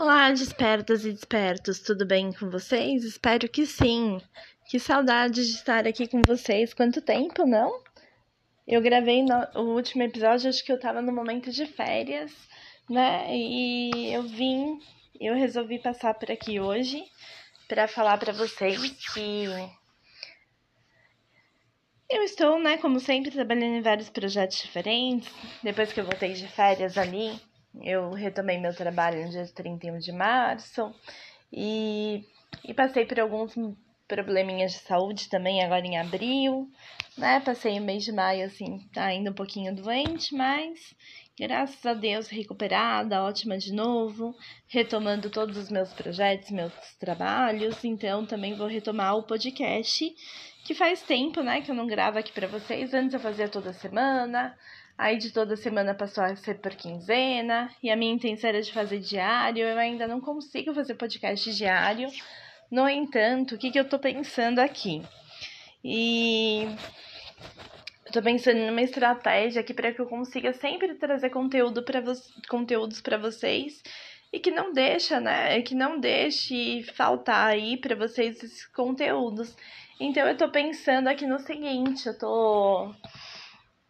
Olá, despertas e despertos, tudo bem com vocês? Espero que sim. Que saudade de estar aqui com vocês. Quanto tempo, não? Eu gravei no, o último episódio, acho que eu tava no momento de férias, né? E eu vim, eu resolvi passar por aqui hoje para falar para vocês que eu estou, né, como sempre, trabalhando em vários projetos diferentes. Depois que eu voltei de férias ali, eu retomei meu trabalho no dia 31 de março e, e passei por alguns probleminhas de saúde também agora em abril, né? Passei o mês de maio assim, ainda um pouquinho doente, mas graças a Deus recuperada, ótima de novo, retomando todos os meus projetos, meus trabalhos, então também vou retomar o podcast, que faz tempo, né, que eu não gravo aqui para vocês. Antes eu fazia toda semana, Aí de toda semana passou a ser por quinzena, e a minha intenção era de fazer diário. Eu ainda não consigo fazer podcast diário. No entanto, o que, que eu tô pensando aqui? E eu tô pensando numa estratégia aqui para que eu consiga sempre trazer conteúdo para conteúdos para vocês e que não deixa, né? Que não deixe faltar aí para vocês esses conteúdos. Então eu tô pensando aqui no seguinte, eu tô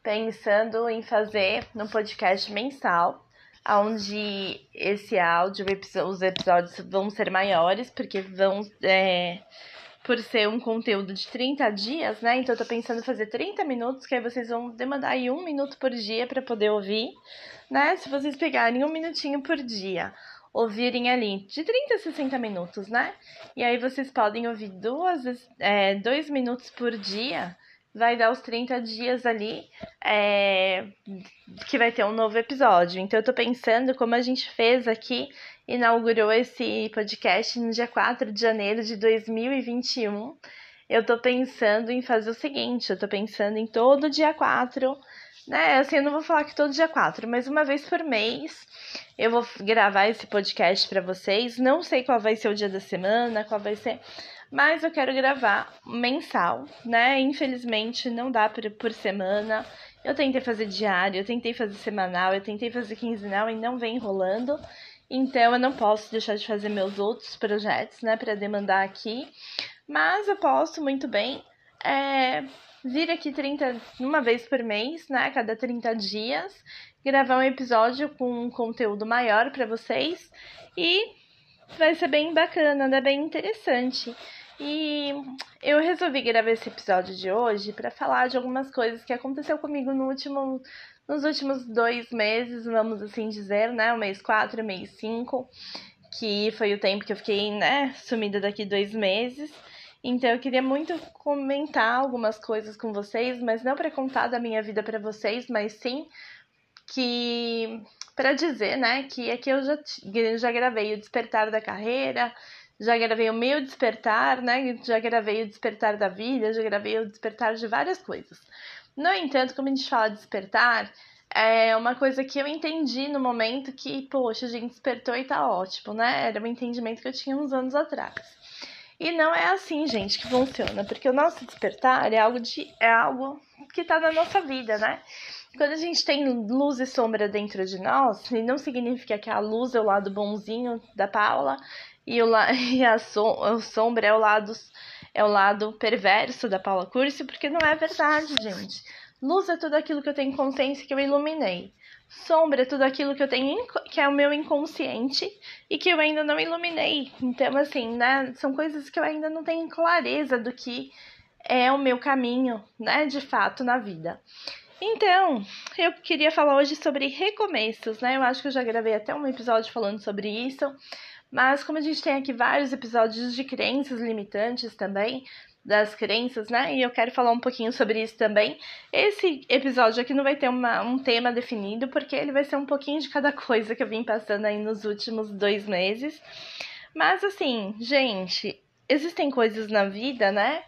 pensando em fazer um podcast mensal, onde esse áudio, os episódios vão ser maiores, porque vão. É, por ser um conteúdo de 30 dias, né? Então eu tô pensando em fazer 30 minutos, que aí vocês vão demandar aí um minuto por dia para poder ouvir, né? Se vocês pegarem um minutinho por dia, ouvirem ali de 30 a 60 minutos, né? E aí vocês podem ouvir duas, é, dois minutos por dia vai dar os 30 dias ali é, que vai ter um novo episódio. Então eu tô pensando como a gente fez aqui, inaugurou esse podcast no dia 4 de janeiro de 2021. Eu tô pensando em fazer o seguinte, eu tô pensando em todo dia 4, né? Assim, eu não vou falar que todo dia 4, mas uma vez por mês eu vou gravar esse podcast para vocês. Não sei qual vai ser o dia da semana, qual vai ser mas eu quero gravar mensal, né? Infelizmente não dá por, por semana. Eu tentei fazer diário, eu tentei fazer semanal, eu tentei fazer quinzenal e não vem rolando. Então eu não posso deixar de fazer meus outros projetos, né, para demandar aqui. Mas eu posso muito bem é, vir aqui 30, uma vez por mês, né, cada 30 dias, gravar um episódio com um conteúdo maior para vocês e vai ser bem bacana, né, bem interessante. E eu resolvi gravar esse episódio de hoje para falar de algumas coisas que aconteceu comigo no último, nos últimos dois meses, vamos assim dizer, né? O mês 4 e o mês 5, que foi o tempo que eu fiquei, né, sumida daqui dois meses. Então eu queria muito comentar algumas coisas com vocês, mas não para contar da minha vida para vocês, mas sim que para dizer, né, que aqui eu já, já gravei o Despertar da Carreira, já gravei o meu despertar, né? Já gravei o despertar da vida, já gravei o despertar de várias coisas. No entanto, como a gente fala despertar, é uma coisa que eu entendi no momento que, poxa, a gente despertou e tá ótimo, né? Era um entendimento que eu tinha uns anos atrás. E não é assim, gente, que funciona, porque o nosso despertar é algo de é algo que tá na nossa vida, né? Quando a gente tem luz e sombra dentro de nós, não significa que a luz é o lado bonzinho da Paula e, o, e a, som, sombra é o lado é o lado perverso da Paula Curcio, porque não é verdade, gente. Luz é tudo aquilo que eu tenho consciência que eu iluminei. Sombra é tudo aquilo que eu tenho que é o meu inconsciente e que eu ainda não iluminei. Então, assim, né, são coisas que eu ainda não tenho clareza do que é o meu caminho, né, de fato na vida. Então, eu queria falar hoje sobre recomeços, né? Eu acho que eu já gravei até um episódio falando sobre isso, mas como a gente tem aqui vários episódios de crenças limitantes também, das crenças, né? E eu quero falar um pouquinho sobre isso também. Esse episódio aqui não vai ter uma, um tema definido, porque ele vai ser um pouquinho de cada coisa que eu vim passando aí nos últimos dois meses. Mas assim, gente, existem coisas na vida, né?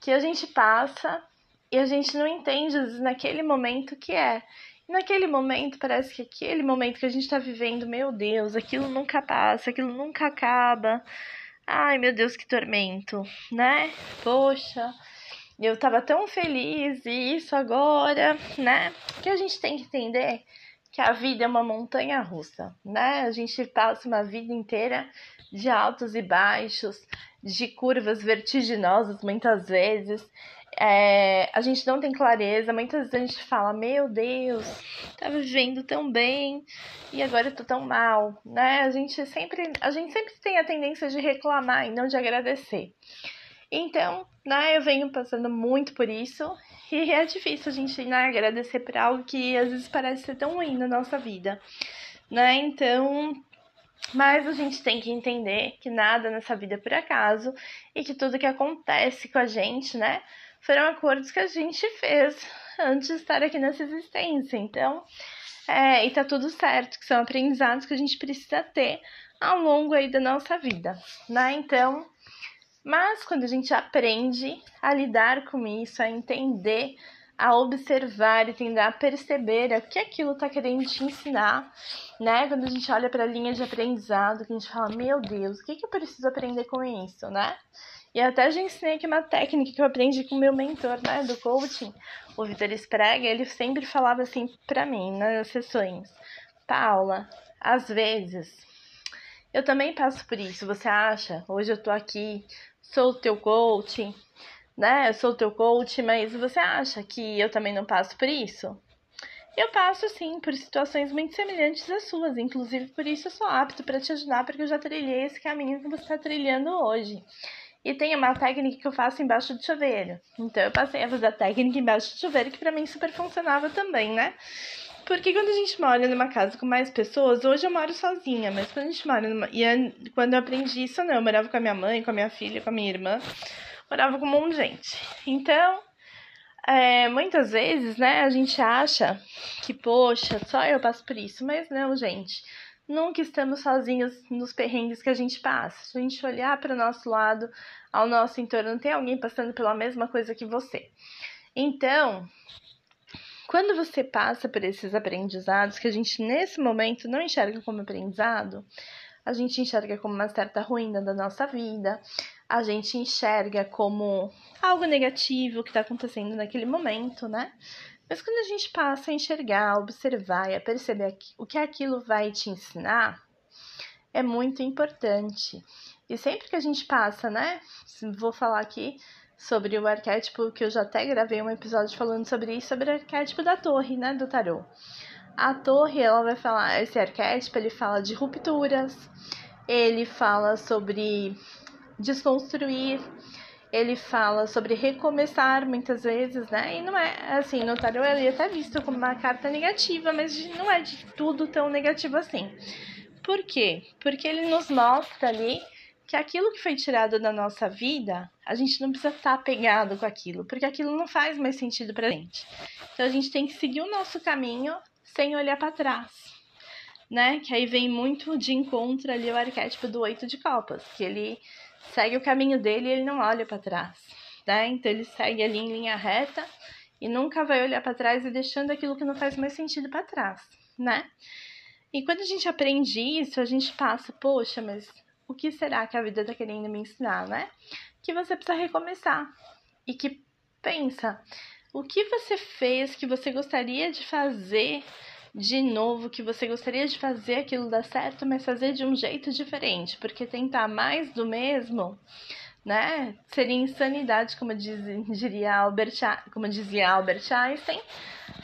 Que a gente passa e a gente não entende naquele momento que é naquele momento, parece que aquele momento que a gente está vivendo, meu Deus, aquilo nunca passa, aquilo nunca acaba. Ai, meu Deus, que tormento, né? Poxa, eu tava tão feliz e isso agora, né? Que a gente tem que entender que a vida é uma montanha russa, né? A gente passa uma vida inteira de altos e baixos, de curvas vertiginosas muitas vezes. É, a gente não tem clareza, muitas vezes a gente fala, meu Deus, tava vivendo tão bem e agora eu tô tão mal, né? A gente sempre, a gente sempre tem a tendência de reclamar e não de agradecer. Então, né, eu venho passando muito por isso e é difícil a gente né, agradecer por algo que às vezes parece ser tão ruim na nossa vida, né? Então, mas a gente tem que entender que nada nessa vida é por acaso e que tudo que acontece com a gente, né, foram acordos que a gente fez antes de estar aqui nessa existência. Então, é, e tá tudo certo, que são aprendizados que a gente precisa ter ao longo aí da nossa vida, né? Então, mas quando a gente aprende a lidar com isso, a entender, a observar e tentar perceber o que aquilo está querendo te ensinar, né? Quando a gente olha para a linha de aprendizado, que a gente fala, meu Deus, o que, que eu preciso aprender com isso, né? E até já ensinei aqui uma técnica que eu aprendi com o meu mentor, né, do coaching, o Vitor Sprega, ele sempre falava assim para mim nas sessões, Paula, às vezes eu também passo por isso, você acha? Hoje eu tô aqui sou o teu coach, né? Eu sou o teu coach, mas você acha que eu também não passo por isso? Eu passo sim por situações muito semelhantes às suas, inclusive por isso eu sou apto para te ajudar, porque eu já trilhei esse caminho que você está trilhando hoje. E tem uma técnica que eu faço embaixo do chuveiro. Então eu passei a fazer a técnica embaixo do chuveiro, que para mim super funcionava também, né? Porque quando a gente mora numa casa com mais pessoas, hoje eu moro sozinha, mas quando a gente mora numa. E quando eu aprendi isso, não, eu morava com a minha mãe, com a minha filha, com a minha irmã, morava com um monte de gente. Então, é, muitas vezes, né, a gente acha que, poxa, só eu passo por isso, mas não, gente. Nunca estamos sozinhos nos perrengues que a gente passa. Se a gente olhar para o nosso lado, ao nosso entorno, tem alguém passando pela mesma coisa que você. Então, quando você passa por esses aprendizados que a gente nesse momento não enxerga como aprendizado, a gente enxerga como uma certa ruína da nossa vida, a gente enxerga como algo negativo que está acontecendo naquele momento, né? Mas quando a gente passa a enxergar, a observar e a perceber o que aquilo vai te ensinar, é muito importante. E sempre que a gente passa, né? Vou falar aqui sobre o arquétipo, que eu já até gravei um episódio falando sobre isso, sobre o arquétipo da torre, né, do tarô. A torre, ela vai falar, esse arquétipo, ele fala de rupturas, ele fala sobre desconstruir, ele fala sobre recomeçar muitas vezes, né? E não é assim, no tarô ele é até visto como uma carta negativa, mas não é de tudo tão negativo assim. Por quê? Porque ele nos mostra ali que aquilo que foi tirado da nossa vida, a gente não precisa estar apegado com aquilo, porque aquilo não faz mais sentido pra gente. Então a gente tem que seguir o nosso caminho sem olhar para trás, né? Que aí vem muito de encontro ali o arquétipo do oito de copas, que ele segue o caminho dele e ele não olha para trás, né? Então ele segue ali em linha reta e nunca vai olhar para trás e deixando aquilo que não faz mais sentido para trás, né? E quando a gente aprende isso, a gente passa, poxa, mas o que será que a vida está querendo me ensinar, né? Que você precisa recomeçar e que pensa o que você fez que você gostaria de fazer de novo, que você gostaria de fazer aquilo dar certo, mas fazer de um jeito diferente, porque tentar mais do mesmo, né? Seria insanidade, como diz, diria Albert, como dizia Albert Einstein.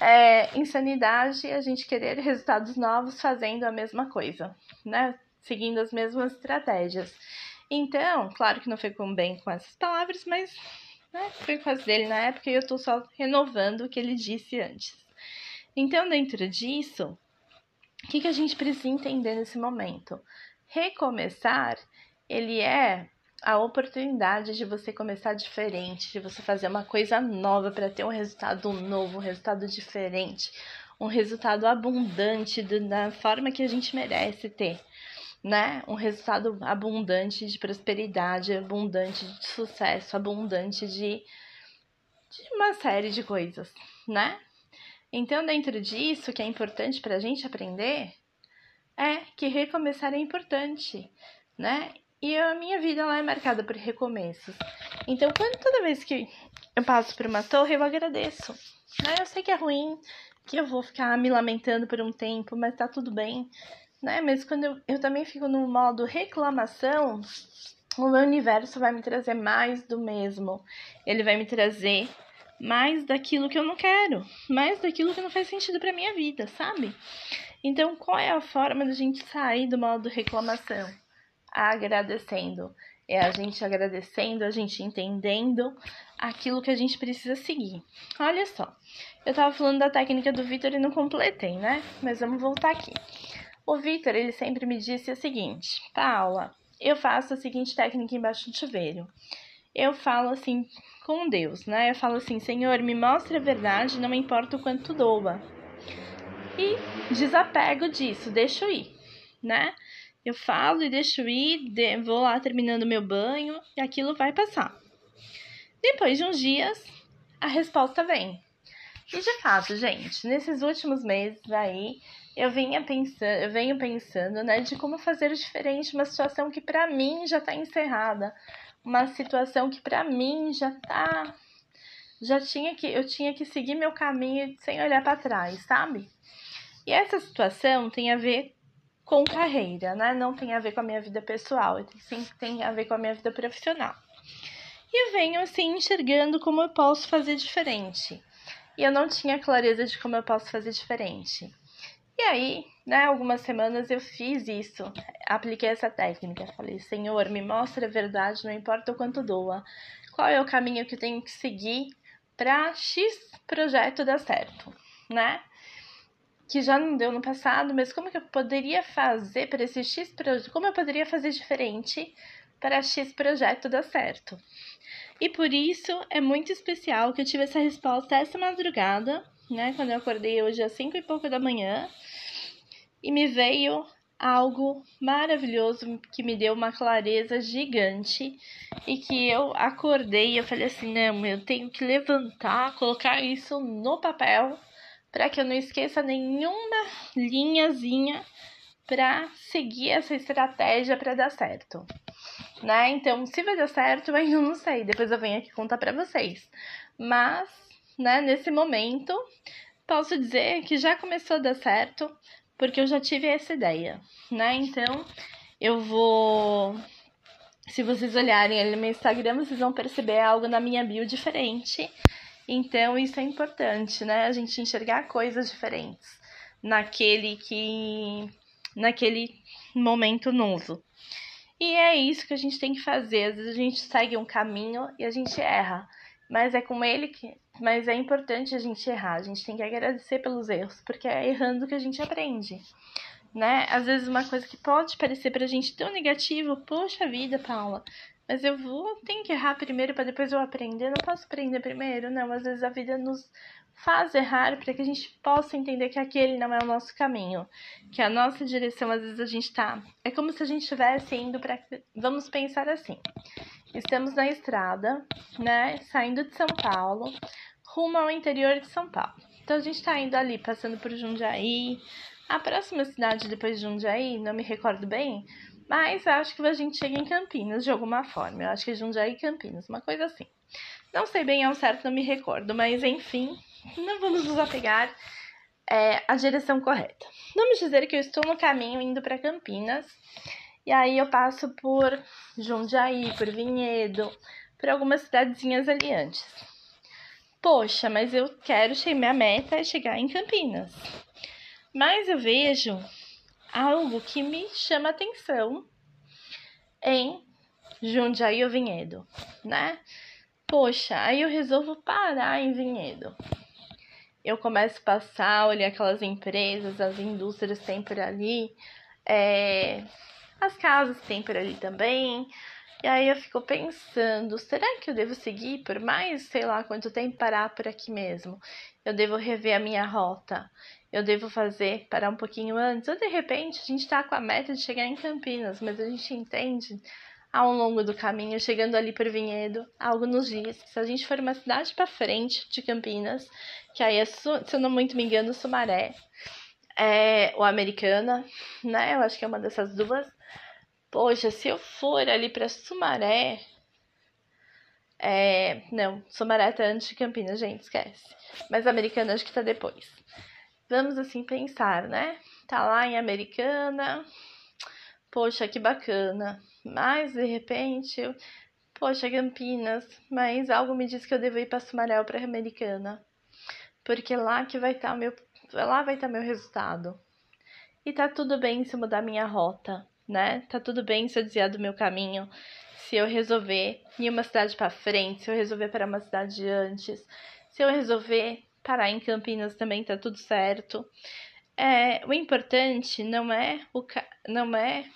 É insanidade a gente querer resultados novos fazendo a mesma coisa, né? seguindo as mesmas estratégias. Então, claro que não ficou bem com essas palavras, mas né, foi as dele na época e eu estou só renovando o que ele disse antes. Então, dentro disso, o que, que a gente precisa entender nesse momento? Recomeçar, ele é a oportunidade de você começar diferente, de você fazer uma coisa nova para ter um resultado novo, um resultado diferente, um resultado abundante da forma que a gente merece ter né? Um resultado abundante de prosperidade, abundante de sucesso, abundante de, de uma série de coisas, né? Então, dentro disso, que é importante para a gente aprender é que recomeçar é importante, né? E a minha vida ela é marcada por recomeços. Então, quando toda vez que eu passo por uma torre, eu agradeço. Né? Eu sei que é ruim, que eu vou ficar me lamentando por um tempo, mas tá tudo bem, né? Mas quando eu, eu também fico no modo reclamação, o meu universo vai me trazer mais do mesmo. Ele vai me trazer mais daquilo que eu não quero, mais daquilo que não faz sentido para minha vida, sabe? Então, qual é a forma da gente sair do modo reclamação? Agradecendo. É a gente agradecendo, a gente entendendo aquilo que a gente precisa seguir. Olha só, eu tava falando da técnica do Vitor e não completei, né? Mas vamos voltar aqui. O Vitor, ele sempre me disse o seguinte: Paula, eu faço a seguinte técnica embaixo do chuveiro. Eu falo assim com Deus, né? Eu falo assim: Senhor, me mostre a verdade, não importa o quanto doa. E desapego disso, deixo ir, né? Eu falo e deixo ir, vou lá terminando meu banho e aquilo vai passar. Depois de uns dias, a resposta vem. E de fato, gente, nesses últimos meses aí, eu vinha pensando, eu venho pensando, né, de como fazer diferente uma situação que para mim já tá encerrada, uma situação que para mim já tá já tinha que eu tinha que seguir meu caminho sem olhar para trás, sabe? E essa situação tem a ver com carreira, né? Não tem a ver com a minha vida pessoal, sim tem a ver com a minha vida profissional. E venho assim enxergando como eu posso fazer diferente. E eu não tinha clareza de como eu posso fazer diferente. E aí, né, algumas semanas eu fiz isso, apliquei essa técnica. Falei, Senhor, me mostra a verdade, não importa o quanto doa. Qual é o caminho que eu tenho que seguir para X projeto dar certo, né? que já não deu no passado, mas como que eu poderia fazer para esse X projeto? Como eu poderia fazer diferente para X projeto dar certo? E por isso é muito especial que eu tive essa resposta essa madrugada, né? Quando eu acordei hoje às 5 e pouco da manhã, e me veio algo maravilhoso que me deu uma clareza gigante e que eu acordei e eu falei assim, não, eu tenho que levantar, colocar isso no papel para que eu não esqueça nenhuma linhazinha para seguir essa estratégia para dar certo. Né? Então, se vai dar certo, eu ainda não sei. Depois eu venho aqui contar para vocês. Mas, né, nesse momento, posso dizer que já começou a dar certo, porque eu já tive essa ideia, né? Então, eu vou se vocês olharem ali no meu Instagram, vocês vão perceber algo na minha bio diferente. Então, isso é importante, né? A gente enxergar coisas diferentes naquele que naquele momento novo. E é isso que a gente tem que fazer. Às vezes a gente segue um caminho e a gente erra, mas é com ele que mas é importante a gente errar. A gente tem que agradecer pelos erros, porque é errando que a gente aprende. Né? Às vezes uma coisa que pode parecer pra gente tão negativo, poxa vida, Paula, mas eu vou, tenho que errar primeiro para depois eu aprender. não posso aprender primeiro, não. Às vezes a vida nos faz errar para que a gente possa entender que aquele não é o nosso caminho, que a nossa direção às vezes a gente tá, é como se a gente estivesse indo para vamos pensar assim. Estamos na estrada, né, saindo de São Paulo, rumo ao interior de São Paulo. Então a gente está indo ali, passando por Jundiaí. A próxima cidade depois de Jundiaí, não me recordo bem, mas acho que a gente chega em Campinas de alguma forma. Eu acho que é Jundiaí e Campinas, uma coisa assim. Não sei bem ao certo, não me recordo, mas enfim, não vamos nos apegar é, à direção correta. Vamos dizer que eu estou no caminho indo para Campinas, e aí eu passo por Jundiaí, por Vinhedo, por algumas cidadezinhas ali antes. Poxa, mas eu quero minha meta é chegar em Campinas. Mas eu vejo algo que me chama atenção em Jundiaí ou Vinhedo, né? Poxa, aí eu resolvo parar em Vinhedo. Eu começo a passar, olhar aquelas empresas, as indústrias por ali, é, as casas que tem por ali também. E aí eu fico pensando, será que eu devo seguir por mais, sei lá, quanto tempo parar por aqui mesmo? Eu devo rever a minha rota? eu devo fazer parar um pouquinho antes, ou de repente a gente está com a meta de chegar em Campinas, mas a gente entende ao longo do caminho, chegando ali por Vinhedo, algo nos dias se a gente for uma cidade para frente de Campinas, que aí é, se eu não muito me engano, Sumaré, é, ou Americana, né? Eu acho que é uma dessas duas. Poxa, se eu for ali para Sumaré, é, não, Sumaré tá antes de Campinas, gente, esquece. Mas Americana acho que tá depois. vamos assim pensar, né? Tá lá em Americana, poxa, que bacana. Mas de repente, poxa, Campinas, mas algo me diz que eu devo ir para Sumaré para Americana. Porque lá que vai estar tá meu, lá vai estar tá meu resultado. E tá tudo bem se mudar minha rota, né? Tá tudo bem se eu desviar do meu caminho, se eu resolver ir uma cidade para frente, se eu resolver para uma cidade antes, se eu resolver parar em Campinas também tá tudo certo. É, o importante não é o não é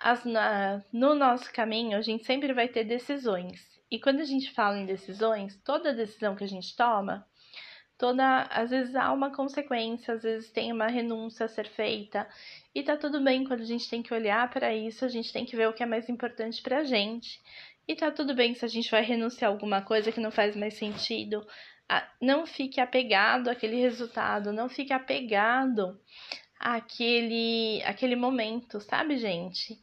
as, na, no nosso caminho a gente sempre vai ter decisões. E quando a gente fala em decisões, toda decisão que a gente toma, toda às vezes há uma consequência, às vezes tem uma renúncia a ser feita. E tá tudo bem quando a gente tem que olhar para isso, a gente tem que ver o que é mais importante pra gente. E tá tudo bem se a gente vai renunciar a alguma coisa que não faz mais sentido não fique apegado àquele resultado, não fique apegado àquele, àquele momento, sabe, gente?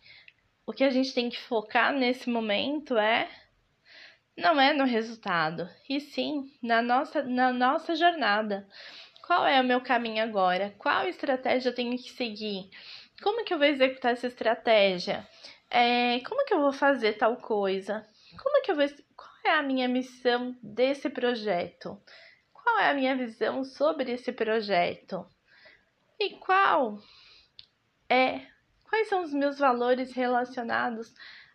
O que a gente tem que focar nesse momento é não é no resultado, e sim na nossa, na nossa jornada. Qual é o meu caminho agora? Qual estratégia eu tenho que seguir? Como que eu vou executar essa estratégia? É, como que eu vou fazer tal coisa? Como que eu vou é a minha missão desse projeto? Qual é a minha visão sobre esse projeto? E qual é quais são os meus valores relacionados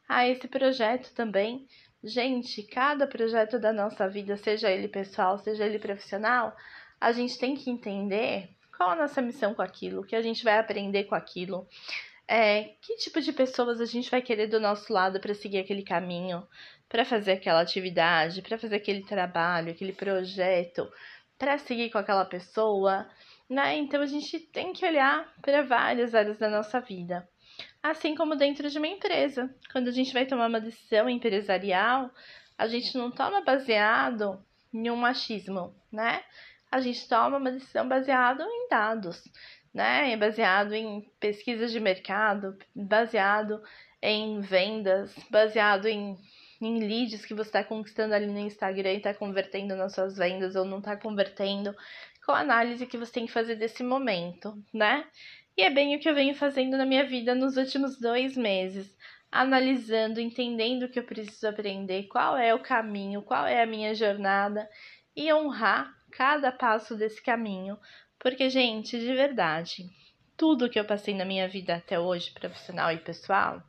a esse projeto também? Gente, cada projeto da nossa vida, seja ele pessoal, seja ele profissional, a gente tem que entender qual a nossa missão com aquilo, o que a gente vai aprender com aquilo, é, que tipo de pessoas a gente vai querer do nosso lado para seguir aquele caminho, para fazer aquela atividade, para fazer aquele trabalho, aquele projeto, para seguir com aquela pessoa, né? Então a gente tem que olhar para várias áreas da nossa vida. Assim como dentro de uma empresa. Quando a gente vai tomar uma decisão empresarial, a gente não toma baseado em um machismo, né? A gente toma uma decisão baseada em dados né? Baseado em pesquisas de mercado, baseado em vendas, baseado em, em leads que você está conquistando ali no Instagram e está convertendo nas suas vendas ou não está convertendo, com a análise que você tem que fazer desse momento, né? E é bem o que eu venho fazendo na minha vida nos últimos dois meses, analisando, entendendo o que eu preciso aprender, qual é o caminho, qual é a minha jornada e honrar cada passo desse caminho, porque, gente, de verdade, tudo que eu passei na minha vida até hoje, profissional e pessoal,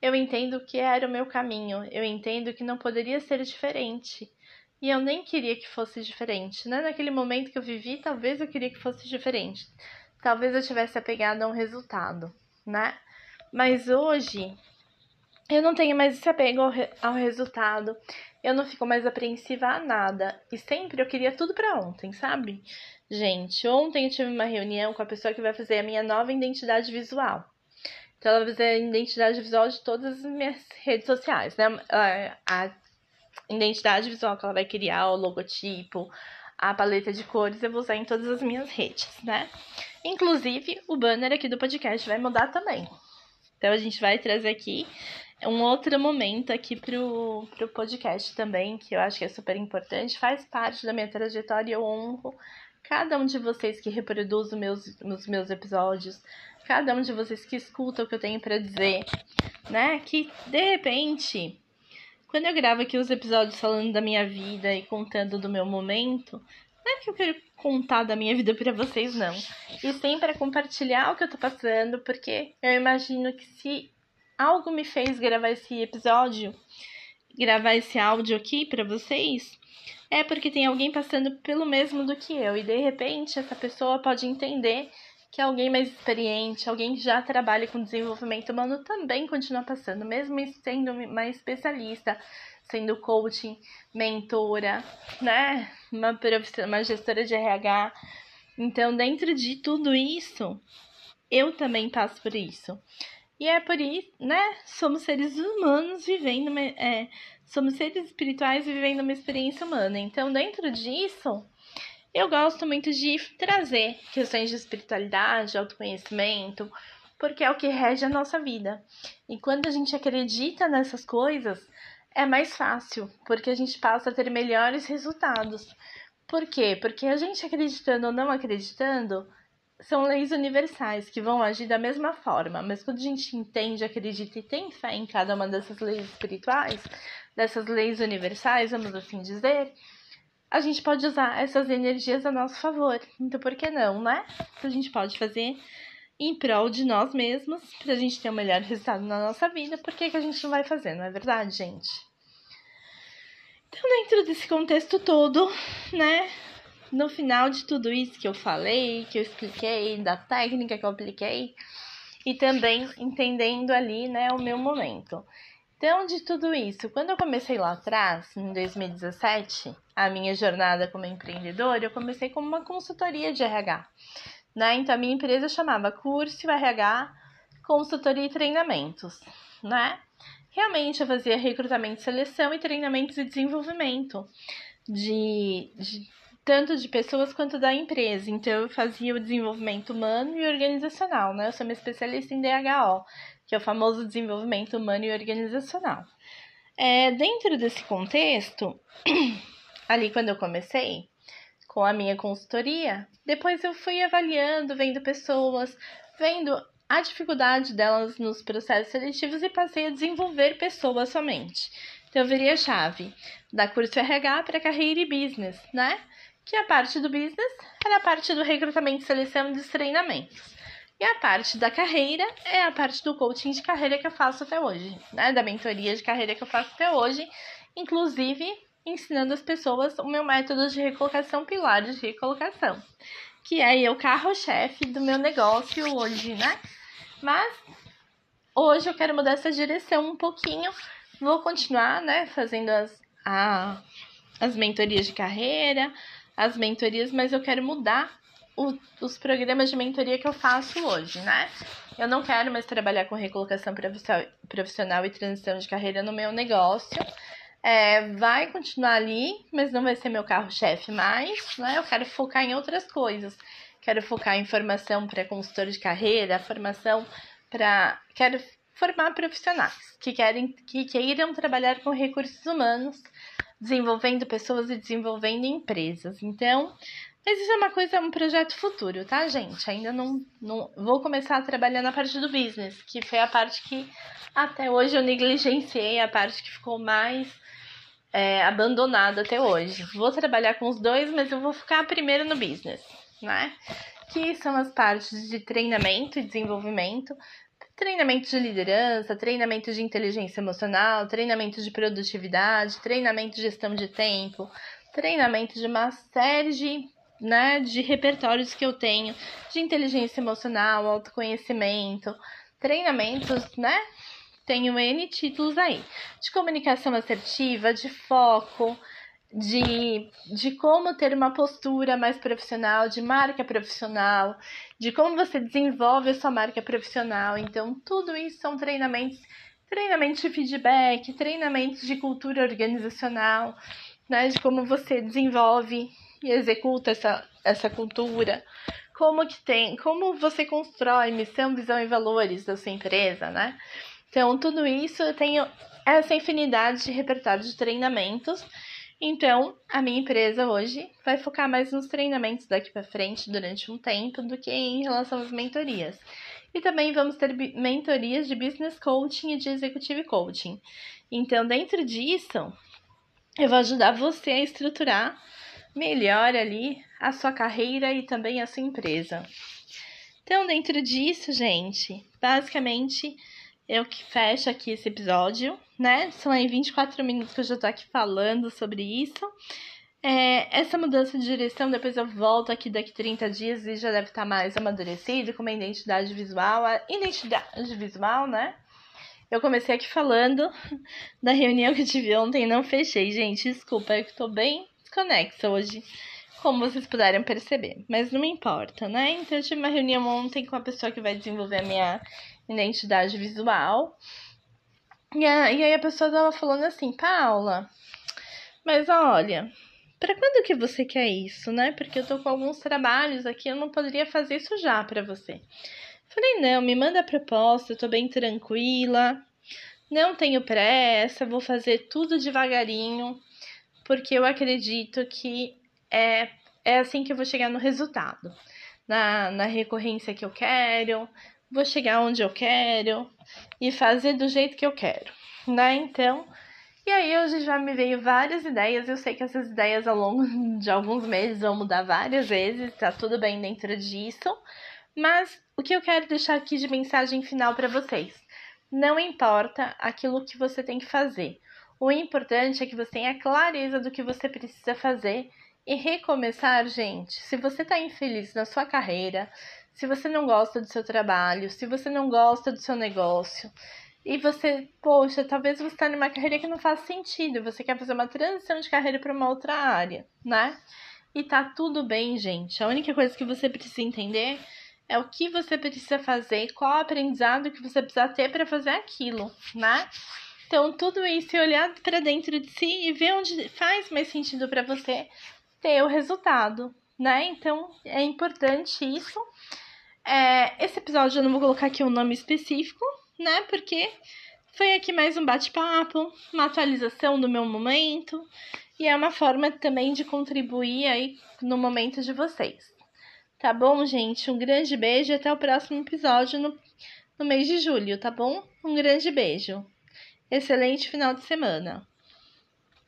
eu entendo que era o meu caminho, eu entendo que não poderia ser diferente. E eu nem queria que fosse diferente, né? Naquele momento que eu vivi, talvez eu queria que fosse diferente. Talvez eu tivesse apegado a um resultado, né? Mas hoje eu não tenho mais esse apego ao, re ao resultado. Eu não fico mais apreensiva a nada. E sempre eu queria tudo para ontem, sabe? Gente, ontem eu tive uma reunião com a pessoa que vai fazer a minha nova identidade visual. Então, ela vai fazer a identidade visual de todas as minhas redes sociais, né? A identidade visual que ela vai criar, o logotipo, a paleta de cores, eu vou usar em todas as minhas redes, né? Inclusive, o banner aqui do podcast vai mudar também. Então, a gente vai trazer aqui um outro momento aqui pro, pro podcast também, que eu acho que é super importante, faz parte da minha trajetória e eu honro cada um de vocês que reproduz os meus, os meus episódios, cada um de vocês que escuta o que eu tenho para dizer, né? Que de repente, quando eu gravo aqui os episódios falando da minha vida e contando do meu momento, não é que eu quero contar da minha vida para vocês, não. E sim para compartilhar o que eu tô passando, porque eu imagino que se algo me fez gravar esse episódio, gravar esse áudio aqui para vocês, é porque tem alguém passando pelo mesmo do que eu e de repente essa pessoa pode entender que alguém mais experiente, alguém que já trabalha com desenvolvimento humano também continua passando, mesmo sendo uma especialista, sendo coaching, mentora, né, uma, uma gestora de RH. Então, dentro de tudo isso, eu também passo por isso. E é por isso, né? Somos seres humanos vivendo, uma, é, somos seres espirituais vivendo uma experiência humana. Então, dentro disso, eu gosto muito de trazer questões de espiritualidade, autoconhecimento, porque é o que rege a nossa vida. E quando a gente acredita nessas coisas, é mais fácil, porque a gente passa a ter melhores resultados. Por quê? Porque a gente acreditando ou não acreditando, são leis universais que vão agir da mesma forma, mas quando a gente entende, acredita e tem fé em cada uma dessas leis espirituais, dessas leis universais, vamos assim dizer, a gente pode usar essas energias a nosso favor. Então, por que não, né? A gente pode fazer em prol de nós mesmos, para a gente ter o um melhor resultado na nossa vida, por que, que a gente não vai fazer, não é verdade, gente? Então, dentro desse contexto todo, né, no final de tudo isso que eu falei, que eu expliquei, da técnica que eu apliquei, e também entendendo ali, né, o meu momento. Então, de tudo isso, quando eu comecei lá atrás, em 2017, a minha jornada como empreendedora, eu comecei como uma consultoria de RH. Né? Então, a minha empresa chamava Curso RH Consultoria e Treinamentos. Né? Realmente, eu fazia recrutamento, seleção e treinamentos e desenvolvimento de, de tanto de pessoas quanto da empresa. Então, eu fazia o desenvolvimento humano e organizacional, né? Eu sou uma especialista em DHO, que é o famoso desenvolvimento humano e organizacional. É, dentro desse contexto, ali quando eu comecei com a minha consultoria, depois eu fui avaliando, vendo pessoas, vendo a dificuldade delas nos processos seletivos e passei a desenvolver pessoas somente. Então, eu virei a chave da curso RH para carreira e business, né? Que a parte do business era a parte do recrutamento, seleção e treinamentos. E a parte da carreira é a parte do coaching de carreira que eu faço até hoje, né? Da mentoria de carreira que eu faço até hoje, inclusive ensinando as pessoas o meu método de recolocação, pilares de recolocação, que é o carro-chefe do meu negócio hoje, né? Mas hoje eu quero mudar essa direção um pouquinho. Vou continuar, né, fazendo as, a, as mentorias de carreira, as mentorias, mas eu quero mudar o, os programas de mentoria que eu faço hoje, né? Eu não quero mais trabalhar com recolocação profissional e transição de carreira no meu negócio. É, vai continuar ali, mas não vai ser meu carro-chefe mais, né? Eu quero focar em outras coisas. Quero focar em formação para consultor de carreira, formação para. Quero formar profissionais que querem que queiram trabalhar com recursos humanos, desenvolvendo pessoas e desenvolvendo empresas. Então, mas isso é uma coisa, um projeto futuro, tá, gente? Ainda não, não vou começar a trabalhar na parte do business, que foi a parte que até hoje eu negligenciei, a parte que ficou mais é, abandonada até hoje. Vou trabalhar com os dois, mas eu vou ficar primeiro no business, né? Que são as partes de treinamento e desenvolvimento, treinamento de liderança, treinamento de inteligência emocional, treinamento de produtividade, treinamento de gestão de tempo, treinamento de uma série de né, de repertórios que eu tenho de inteligência emocional, autoconhecimento, treinamentos, né? Tenho N títulos aí. De comunicação assertiva, de foco, de, de como ter uma postura mais profissional, de marca profissional, de como você desenvolve a sua marca profissional. Então, tudo isso são treinamentos, treinamentos de feedback, treinamentos de cultura organizacional, né? De como você desenvolve e executa essa, essa cultura? Como que tem, como você constrói missão, visão e valores da sua empresa, né? Então, tudo isso eu tenho essa infinidade de repertório de treinamentos. Então, a minha empresa hoje vai focar mais nos treinamentos daqui para frente durante um tempo do que em relação às mentorias. E também vamos ter mentorias de business coaching e de executive coaching. Então, dentro disso, eu vou ajudar você a estruturar melhor ali a sua carreira e também a sua empresa. Então, dentro disso, gente, basicamente eu que fecho aqui esse episódio, né? São aí 24 minutos que eu já tô aqui falando sobre isso. É, essa mudança de direção, depois eu volto aqui daqui 30 dias e já deve estar tá mais amadurecido com uma identidade visual. A identidade visual, né? Eu comecei aqui falando da reunião que eu tive ontem não fechei, gente. Desculpa, é que tô bem desconexa hoje, como vocês puderam perceber. Mas não me importa, né? Então eu tive uma reunião ontem com a pessoa que vai desenvolver a minha identidade visual. E, a, e aí a pessoa tava falando assim, Paula, mas olha, para quando que você quer isso, né? Porque eu tô com alguns trabalhos aqui, eu não poderia fazer isso já para você. Falei, não, me manda a proposta, eu tô bem tranquila, não tenho pressa, vou fazer tudo devagarinho porque eu acredito que é, é assim que eu vou chegar no resultado, na, na recorrência que eu quero, vou chegar onde eu quero e fazer do jeito que eu quero, né? Então, e aí hoje já me veio várias ideias. Eu sei que essas ideias ao longo de alguns meses vão mudar várias vezes, tá tudo bem dentro disso. Mas o que eu quero deixar aqui de mensagem final para vocês? Não importa aquilo que você tem que fazer. O importante é que você tenha clareza do que você precisa fazer e recomeçar, gente. Se você está infeliz na sua carreira, se você não gosta do seu trabalho, se você não gosta do seu negócio, e você, poxa, talvez você está numa carreira que não faz sentido, você quer fazer uma transição de carreira para uma outra área, né? E tá tudo bem, gente. A única coisa que você precisa entender é o que você precisa fazer, qual o aprendizado que você precisa ter para fazer aquilo, né? Então, tudo isso e olhar para dentro de si e ver onde faz mais sentido para você ter o resultado, né? Então, é importante isso. É, esse episódio eu não vou colocar aqui um nome específico, né? Porque foi aqui mais um bate-papo, uma atualização do meu momento e é uma forma também de contribuir aí no momento de vocês. Tá bom, gente? Um grande beijo e até o próximo episódio no, no mês de julho, tá bom? Um grande beijo. Excelente final de semana.